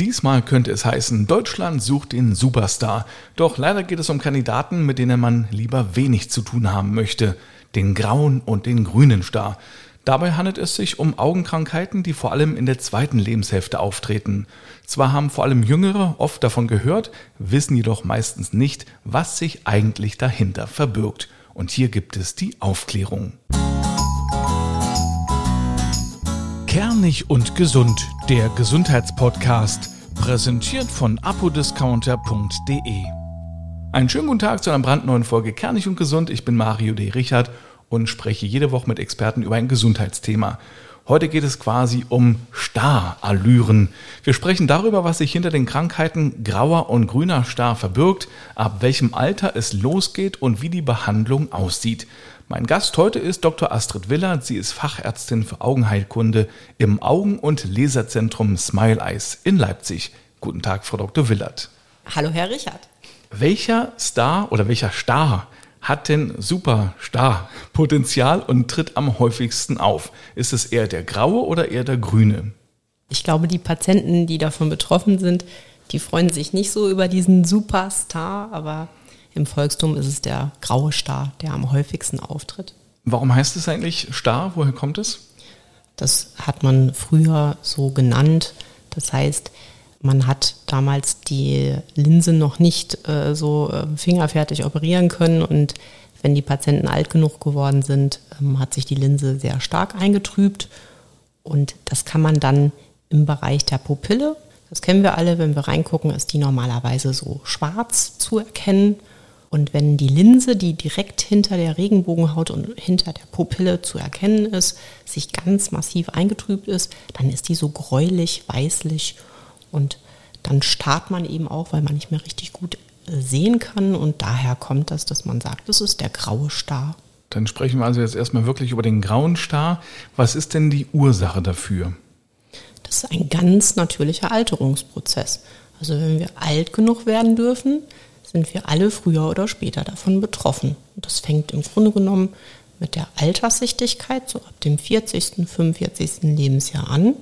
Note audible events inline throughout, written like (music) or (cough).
Diesmal könnte es heißen, Deutschland sucht den Superstar. Doch leider geht es um Kandidaten, mit denen man lieber wenig zu tun haben möchte. Den grauen und den grünen Star. Dabei handelt es sich um Augenkrankheiten, die vor allem in der zweiten Lebenshälfte auftreten. Zwar haben vor allem Jüngere oft davon gehört, wissen jedoch meistens nicht, was sich eigentlich dahinter verbirgt. Und hier gibt es die Aufklärung. Kernig und gesund, der Gesundheitspodcast, präsentiert von apodiscounter.de. Einen schönen guten Tag zu einer brandneuen Folge Kernig und gesund. Ich bin Mario D. Richard und spreche jede Woche mit Experten über ein Gesundheitsthema. Heute geht es quasi um Starallüren. Wir sprechen darüber, was sich hinter den Krankheiten grauer und grüner Star verbirgt, ab welchem Alter es losgeht und wie die Behandlung aussieht. Mein Gast heute ist Dr. Astrid Willert. Sie ist Fachärztin für Augenheilkunde im Augen- und Laserzentrum Smile Eyes in Leipzig. Guten Tag, Frau Dr. Willert. Hallo, Herr Richard. Welcher Star oder welcher Star hat denn Superstar-Potenzial und tritt am häufigsten auf? Ist es eher der graue oder eher der grüne? Ich glaube, die Patienten, die davon betroffen sind, die freuen sich nicht so über diesen Superstar, aber im Volkstum ist es der graue Star, der am häufigsten auftritt. Warum heißt es eigentlich Star? Woher kommt es? Das hat man früher so genannt. Das heißt, man hat damals die Linse noch nicht äh, so äh, fingerfertig operieren können. Und wenn die Patienten alt genug geworden sind, ähm, hat sich die Linse sehr stark eingetrübt. Und das kann man dann im Bereich der Pupille, das kennen wir alle, wenn wir reingucken, ist die normalerweise so schwarz zu erkennen. Und wenn die Linse, die direkt hinter der Regenbogenhaut und hinter der Pupille zu erkennen ist, sich ganz massiv eingetrübt ist, dann ist die so gräulich, weißlich und dann starrt man eben auch, weil man nicht mehr richtig gut äh, sehen kann und daher kommt das, dass man sagt, das ist der graue Star. Dann sprechen wir also jetzt erstmal wirklich über den grauen Star. Was ist denn die Ursache dafür? Das ist ein ganz natürlicher Alterungsprozess. Also wenn wir alt genug werden dürfen, sind wir alle früher oder später davon betroffen. Und das fängt im Grunde genommen mit der Alterssichtigkeit, so ab dem 40., 45. Lebensjahr an.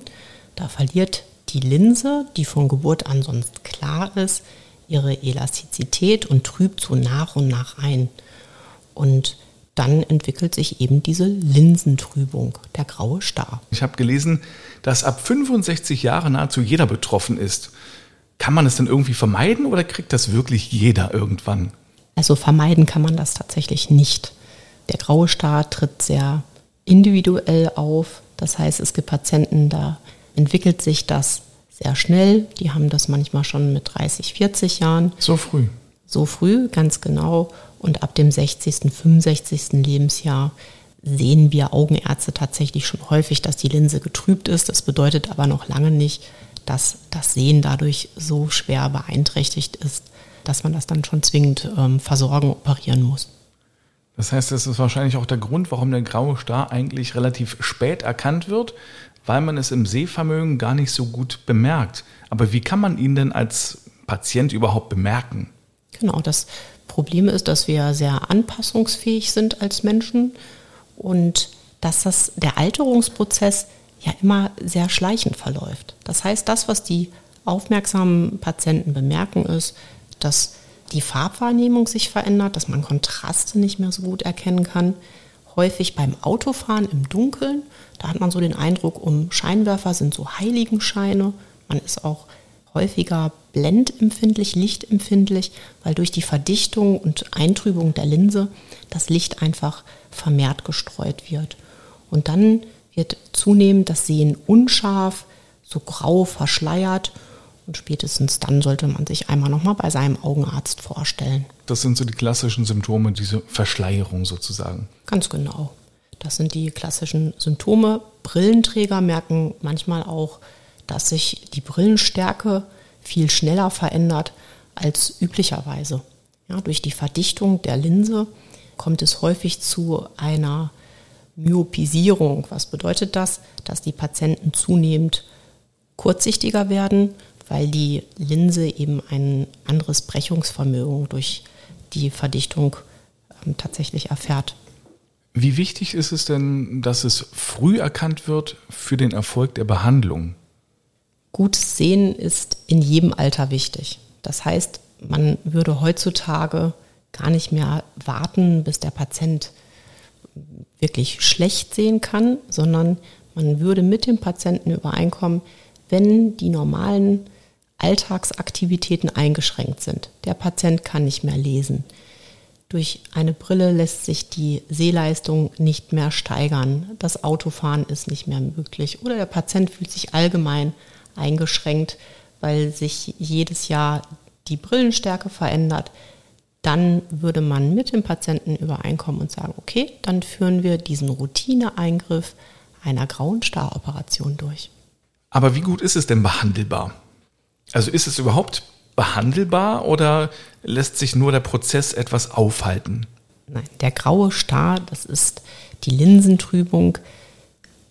Da verliert die Linse, die von Geburt an sonst klar ist, ihre Elastizität und trübt so nach und nach ein. Und dann entwickelt sich eben diese Linsentrübung, der graue Star. Ich habe gelesen, dass ab 65 Jahren nahezu jeder betroffen ist. Kann man es denn irgendwie vermeiden oder kriegt das wirklich jeder irgendwann? Also vermeiden kann man das tatsächlich nicht. Der graue Star tritt sehr individuell auf. Das heißt, es gibt Patienten, da entwickelt sich das sehr schnell. Die haben das manchmal schon mit 30, 40 Jahren. So früh. So früh, ganz genau. Und ab dem 60., 65. Lebensjahr sehen wir Augenärzte tatsächlich schon häufig, dass die Linse getrübt ist. Das bedeutet aber noch lange nicht, dass das Sehen dadurch so schwer beeinträchtigt ist, dass man das dann schon zwingend ähm, versorgen, operieren muss. Das heißt, das ist wahrscheinlich auch der Grund, warum der graue Star eigentlich relativ spät erkannt wird, weil man es im Sehvermögen gar nicht so gut bemerkt. Aber wie kann man ihn denn als Patient überhaupt bemerken? Genau, das Problem ist, dass wir sehr anpassungsfähig sind als Menschen und dass das der Alterungsprozess ja immer sehr schleichend verläuft. Das heißt, das, was die aufmerksamen Patienten bemerken, ist, dass die Farbwahrnehmung sich verändert, dass man Kontraste nicht mehr so gut erkennen kann. Häufig beim Autofahren im Dunkeln, da hat man so den Eindruck, um Scheinwerfer sind so Heiligenscheine. Man ist auch häufiger blendempfindlich, lichtempfindlich, weil durch die Verdichtung und Eintrübung der Linse das Licht einfach vermehrt gestreut wird. Und dann wird zunehmend das Sehen unscharf, so grau verschleiert und spätestens dann sollte man sich einmal nochmal bei seinem Augenarzt vorstellen. Das sind so die klassischen Symptome, diese Verschleierung sozusagen. Ganz genau. Das sind die klassischen Symptome. Brillenträger merken manchmal auch, dass sich die Brillenstärke viel schneller verändert als üblicherweise. Ja, durch die Verdichtung der Linse kommt es häufig zu einer Myopisierung. Was bedeutet das? Dass die Patienten zunehmend kurzsichtiger werden, weil die Linse eben ein anderes Brechungsvermögen durch die Verdichtung ähm, tatsächlich erfährt. Wie wichtig ist es denn, dass es früh erkannt wird für den Erfolg der Behandlung? Gutes Sehen ist in jedem Alter wichtig. Das heißt, man würde heutzutage gar nicht mehr warten, bis der Patient wirklich schlecht sehen kann, sondern man würde mit dem Patienten übereinkommen, wenn die normalen Alltagsaktivitäten eingeschränkt sind. Der Patient kann nicht mehr lesen. Durch eine Brille lässt sich die Sehleistung nicht mehr steigern. Das Autofahren ist nicht mehr möglich. Oder der Patient fühlt sich allgemein eingeschränkt, weil sich jedes Jahr die Brillenstärke verändert. Dann würde man mit dem Patienten übereinkommen und sagen, okay, dann führen wir diesen Routineeingriff einer grauen Staroperation durch. Aber wie gut ist es denn behandelbar? Also ist es überhaupt behandelbar oder lässt sich nur der Prozess etwas aufhalten? Nein, der graue Star, das ist die Linsentrübung,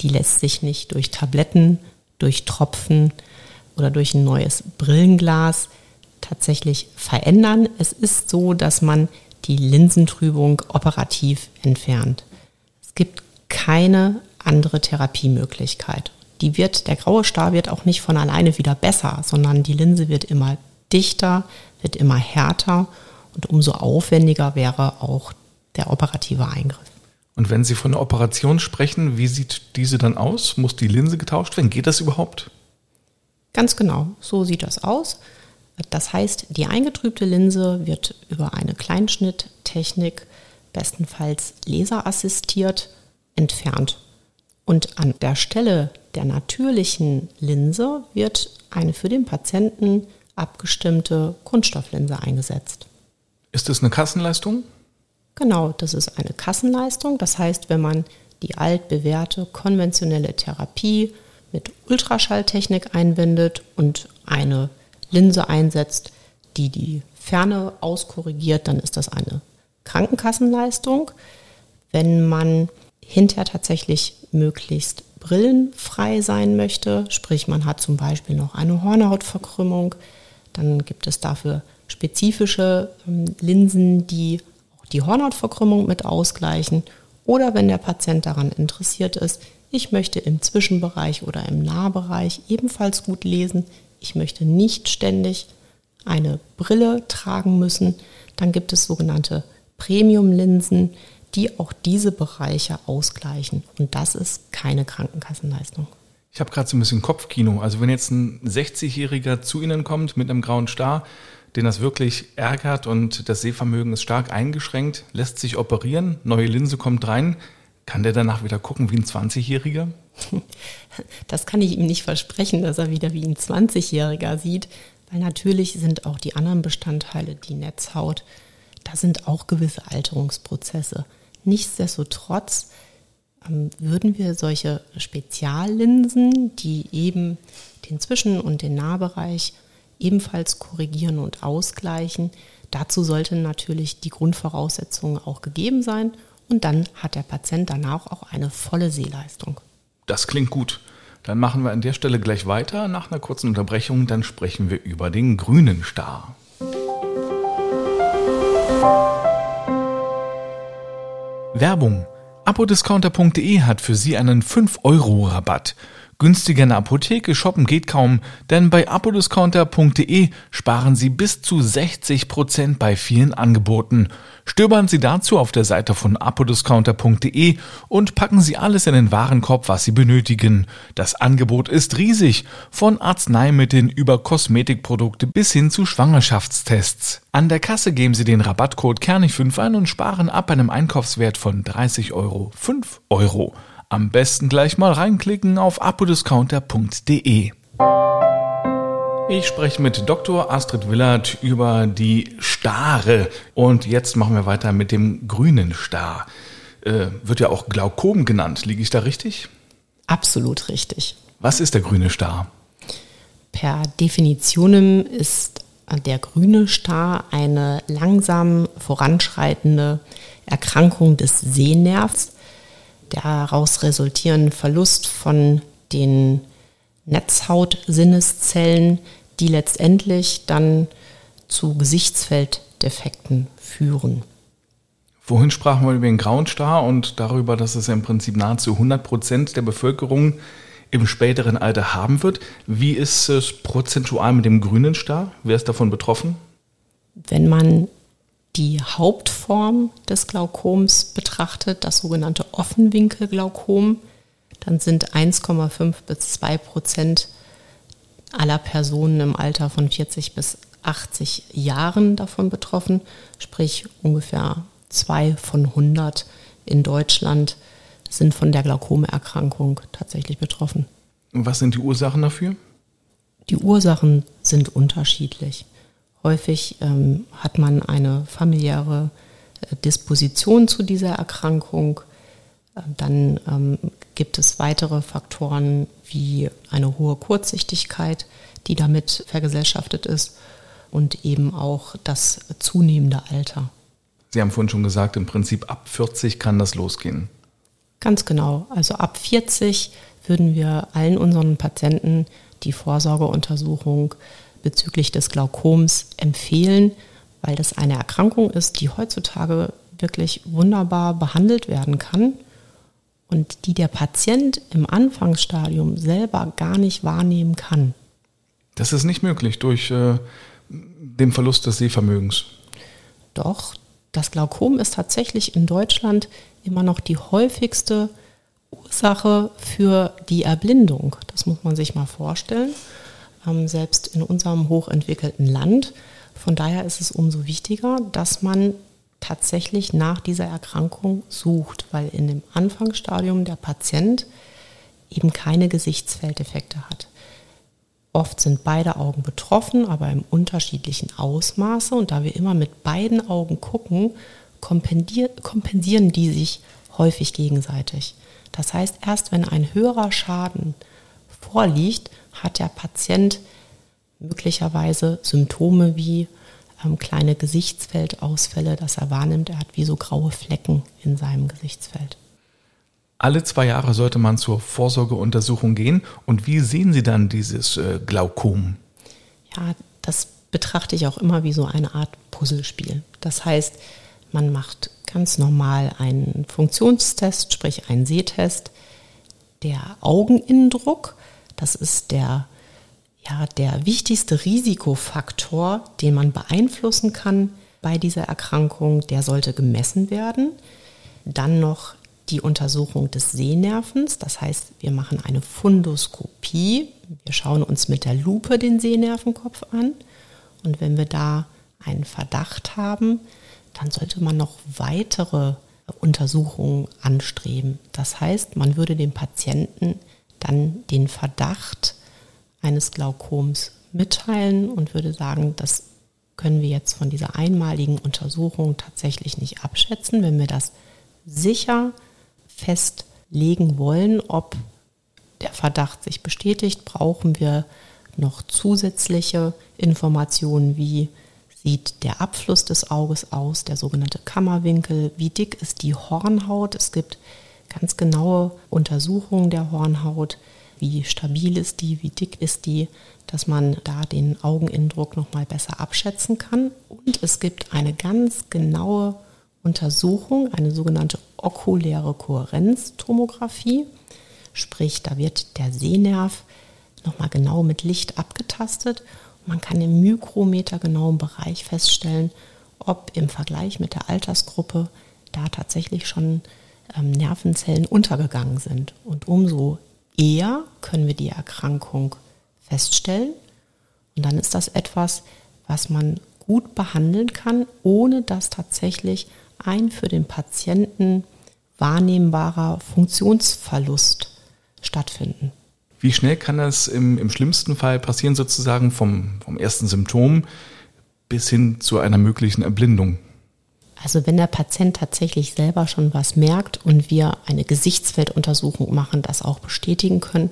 die lässt sich nicht durch Tabletten, durch Tropfen oder durch ein neues Brillenglas tatsächlich verändern. Es ist so, dass man die Linsentrübung operativ entfernt. Es gibt keine andere Therapiemöglichkeit. Die wird, der graue Star wird auch nicht von alleine wieder besser, sondern die Linse wird immer dichter, wird immer härter und umso aufwendiger wäre auch der operative Eingriff. Und wenn Sie von einer Operation sprechen, wie sieht diese dann aus? Muss die Linse getauscht werden? Geht das überhaupt? Ganz genau, so sieht das aus. Das heißt, die eingetrübte Linse wird über eine Kleinschnitttechnik, bestenfalls laserassistiert, entfernt. Und an der Stelle der natürlichen Linse wird eine für den Patienten abgestimmte Kunststofflinse eingesetzt. Ist das eine Kassenleistung? Genau, das ist eine Kassenleistung. Das heißt, wenn man die altbewährte konventionelle Therapie mit Ultraschalltechnik einbindet und eine Linse einsetzt, die die Ferne auskorrigiert, dann ist das eine Krankenkassenleistung. Wenn man hinterher tatsächlich möglichst brillenfrei sein möchte, sprich man hat zum Beispiel noch eine Hornhautverkrümmung, dann gibt es dafür spezifische ähm, Linsen, die auch die Hornhautverkrümmung mit ausgleichen. Oder wenn der Patient daran interessiert ist, ich möchte im Zwischenbereich oder im Nahbereich ebenfalls gut lesen, ich möchte nicht ständig eine Brille tragen müssen, dann gibt es sogenannte Premium-Linsen, die auch diese Bereiche ausgleichen. Und das ist keine Krankenkassenleistung. Ich habe gerade so ein bisschen Kopfkino. Also wenn jetzt ein 60-Jähriger zu Ihnen kommt mit einem grauen Star, den das wirklich ärgert und das Sehvermögen ist stark eingeschränkt, lässt sich operieren, neue Linse kommt rein, kann der danach wieder gucken wie ein 20-Jähriger? (laughs) Das kann ich ihm nicht versprechen, dass er wieder wie ein 20-Jähriger sieht, weil natürlich sind auch die anderen Bestandteile, die Netzhaut, da sind auch gewisse Alterungsprozesse. Nichtsdestotrotz ähm, würden wir solche Speziallinsen, die eben den Zwischen- und den Nahbereich ebenfalls korrigieren und ausgleichen, dazu sollten natürlich die Grundvoraussetzungen auch gegeben sein und dann hat der Patient danach auch eine volle Sehleistung. Das klingt gut. Dann machen wir an der Stelle gleich weiter. Nach einer kurzen Unterbrechung, dann sprechen wir über den grünen Star. Werbung. Apodiscounter.de hat für Sie einen 5-Euro-Rabatt. Günstiger in der Apotheke shoppen geht kaum, denn bei apodiscounter.de sparen Sie bis zu 60% bei vielen Angeboten. Stöbern Sie dazu auf der Seite von apodiscounter.de und packen Sie alles in den Warenkorb, was Sie benötigen. Das Angebot ist riesig, von Arzneimitteln über Kosmetikprodukte bis hin zu Schwangerschaftstests. An der Kasse geben Sie den Rabattcode Kernig5 ein und sparen ab einem Einkaufswert von 30 Euro 5 Euro. Am besten gleich mal reinklicken auf apodiscounter.de. Ich spreche mit Dr. Astrid Willert über die Stare und jetzt machen wir weiter mit dem grünen Star. Äh, wird ja auch Glaukom genannt. Liege ich da richtig? Absolut richtig. Was ist der grüne Star? Per Definition ist der grüne Star eine langsam voranschreitende Erkrankung des Sehnervs Daraus resultieren Verlust von den Netzhautsinneszellen, die letztendlich dann zu Gesichtsfelddefekten führen. Wohin sprachen wir über den grauen Star und darüber, dass es im Prinzip nahezu 100 Prozent der Bevölkerung im späteren Alter haben wird. Wie ist es prozentual mit dem grünen Star? Wer ist davon betroffen? Wenn man die Hauptform des Glaukoms betrachtet, das sogenannte Offenwinkelglaukom, dann sind 1,5 bis 2 Prozent aller Personen im Alter von 40 bis 80 Jahren davon betroffen, sprich ungefähr zwei von 100 in Deutschland sind von der Glaukomerkrankung tatsächlich betroffen. Und was sind die Ursachen dafür? Die Ursachen sind unterschiedlich. Häufig ähm, hat man eine familiäre äh, Disposition zu dieser Erkrankung. Äh, dann ähm, gibt es weitere Faktoren wie eine hohe Kurzsichtigkeit, die damit vergesellschaftet ist und eben auch das zunehmende Alter. Sie haben vorhin schon gesagt, im Prinzip ab 40 kann das losgehen. Ganz genau. Also ab 40 würden wir allen unseren Patienten die Vorsorgeuntersuchung bezüglich des Glaukoms empfehlen, weil das eine Erkrankung ist, die heutzutage wirklich wunderbar behandelt werden kann und die der Patient im Anfangsstadium selber gar nicht wahrnehmen kann. Das ist nicht möglich durch äh, den Verlust des Sehvermögens. Doch, das Glaukom ist tatsächlich in Deutschland immer noch die häufigste Ursache für die Erblindung. Das muss man sich mal vorstellen, selbst in unserem hochentwickelten Land. Von daher ist es umso wichtiger, dass man tatsächlich nach dieser Erkrankung sucht, weil in dem Anfangsstadium der Patient eben keine Gesichtsfeldeffekte hat. Oft sind beide Augen betroffen, aber im unterschiedlichen Ausmaße. Und da wir immer mit beiden Augen gucken, kompensieren die sich häufig gegenseitig. Das heißt, erst wenn ein höherer Schaden vorliegt, hat der Patient möglicherweise Symptome wie ähm, kleine Gesichtsfeldausfälle, dass er wahrnimmt, er hat wie so graue Flecken in seinem Gesichtsfeld. Alle zwei Jahre sollte man zur Vorsorgeuntersuchung gehen. Und wie sehen Sie dann dieses äh, Glaukom? Ja, das betrachte ich auch immer wie so eine Art Puzzlespiel. Das heißt, man macht ganz normal einen Funktionstest, sprich einen Sehtest. Der Augeninnendruck, das ist der, ja, der wichtigste Risikofaktor, den man beeinflussen kann bei dieser Erkrankung. Der sollte gemessen werden. Dann noch die Untersuchung des Sehnervens. Das heißt, wir machen eine Fundoskopie. Wir schauen uns mit der Lupe den Sehnervenkopf an. Und wenn wir da einen Verdacht haben, dann sollte man noch weitere Untersuchungen anstreben. Das heißt, man würde dem Patienten dann den Verdacht eines Glaukoms mitteilen und würde sagen, das können wir jetzt von dieser einmaligen Untersuchung tatsächlich nicht abschätzen. Wenn wir das sicher festlegen wollen, ob der Verdacht sich bestätigt, brauchen wir noch zusätzliche Informationen, wie sieht der Abfluss des Auges aus, der sogenannte Kammerwinkel, wie dick ist die Hornhaut. Es gibt ganz genaue Untersuchungen der Hornhaut, wie stabil ist die, wie dick ist die, dass man da den Augeninnendruck nochmal besser abschätzen kann. Und es gibt eine ganz genaue Untersuchung, eine sogenannte okuläre Kohärenztomographie. Sprich, da wird der Sehnerv nochmal genau mit Licht abgetastet. Man kann im mikrometergenauen Bereich feststellen, ob im Vergleich mit der Altersgruppe da tatsächlich schon ähm, Nervenzellen untergegangen sind. Und umso eher können wir die Erkrankung feststellen. Und dann ist das etwas, was man gut behandeln kann, ohne dass tatsächlich ein für den Patienten wahrnehmbarer Funktionsverlust stattfinden. Wie schnell kann das im, im schlimmsten Fall passieren, sozusagen vom, vom ersten Symptom bis hin zu einer möglichen Erblindung? Also wenn der Patient tatsächlich selber schon was merkt und wir eine Gesichtsfelduntersuchung machen, das auch bestätigen können,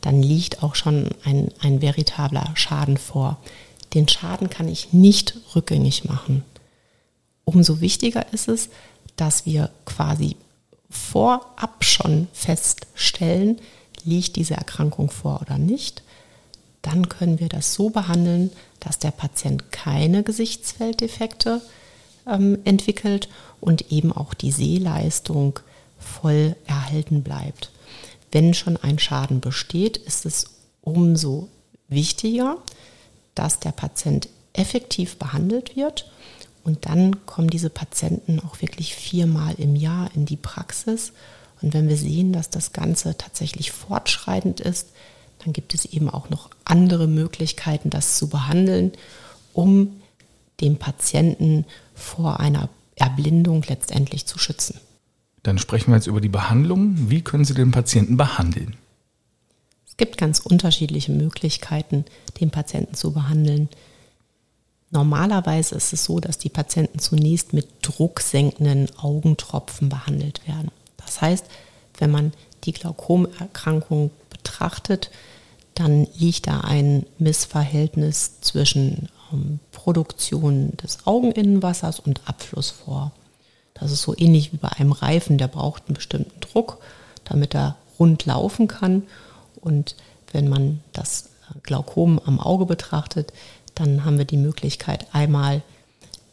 dann liegt auch schon ein, ein veritabler Schaden vor. Den Schaden kann ich nicht rückgängig machen umso wichtiger ist es, dass wir quasi vorab schon feststellen, liegt diese Erkrankung vor oder nicht. Dann können wir das so behandeln, dass der Patient keine Gesichtsfelddefekte ähm, entwickelt und eben auch die Sehleistung voll erhalten bleibt. wenn schon ein Schaden besteht, ist es umso wichtiger, dass der Patient effektiv behandelt wird. Und dann kommen diese Patienten auch wirklich viermal im Jahr in die Praxis. Und wenn wir sehen, dass das Ganze tatsächlich fortschreitend ist, dann gibt es eben auch noch andere Möglichkeiten, das zu behandeln, um den Patienten vor einer Erblindung letztendlich zu schützen. Dann sprechen wir jetzt über die Behandlung. Wie können Sie den Patienten behandeln? Es gibt ganz unterschiedliche Möglichkeiten, den Patienten zu behandeln. Normalerweise ist es so, dass die Patienten zunächst mit drucksenkenden Augentropfen behandelt werden. Das heißt, wenn man die Glaukomerkrankung betrachtet, dann liegt da ein Missverhältnis zwischen Produktion des Augeninnenwassers und Abfluss vor. Das ist so ähnlich wie bei einem Reifen, der braucht einen bestimmten Druck, damit er rund laufen kann. Und wenn man das Glaukom am Auge betrachtet, dann haben wir die Möglichkeit, einmal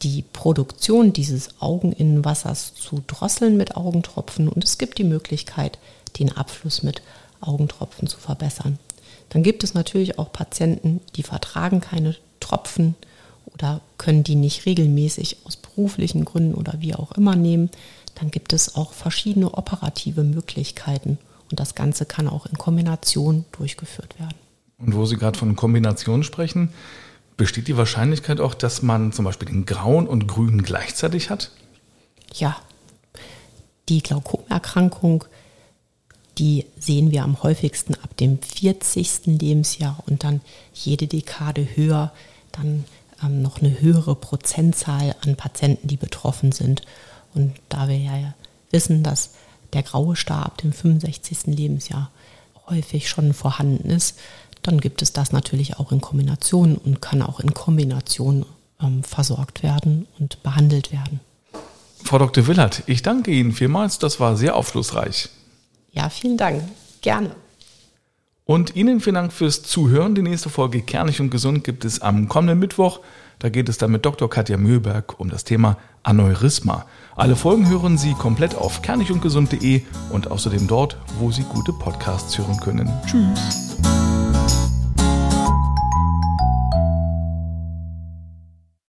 die Produktion dieses Augeninnenwassers zu drosseln mit Augentropfen und es gibt die Möglichkeit, den Abfluss mit Augentropfen zu verbessern. Dann gibt es natürlich auch Patienten, die vertragen keine Tropfen oder können die nicht regelmäßig aus beruflichen Gründen oder wie auch immer nehmen. Dann gibt es auch verschiedene operative Möglichkeiten und das Ganze kann auch in Kombination durchgeführt werden. Und wo Sie gerade von Kombination sprechen, besteht die Wahrscheinlichkeit auch, dass man zum Beispiel den grauen und grünen gleichzeitig hat? Ja, die Glaukomerkrankung die sehen wir am häufigsten ab dem 40. Lebensjahr und dann jede Dekade höher, dann ähm, noch eine höhere Prozentzahl an Patienten, die betroffen sind. Und da wir ja wissen, dass der graue Star ab dem 65. Lebensjahr häufig schon vorhanden ist, dann gibt es das natürlich auch in Kombination und kann auch in Kombination ähm, versorgt werden und behandelt werden. Frau Dr. Willert, ich danke Ihnen vielmals, das war sehr aufschlussreich. Ja, vielen Dank. Gerne. Und Ihnen vielen Dank fürs Zuhören. Die nächste Folge Kernig und Gesund gibt es am kommenden Mittwoch. Da geht es dann mit Dr. Katja Mühlberg um das Thema Aneurysma. Alle Folgen hören Sie komplett auf kernigundgesund.de und außerdem dort, wo Sie gute Podcasts hören können. Tschüss.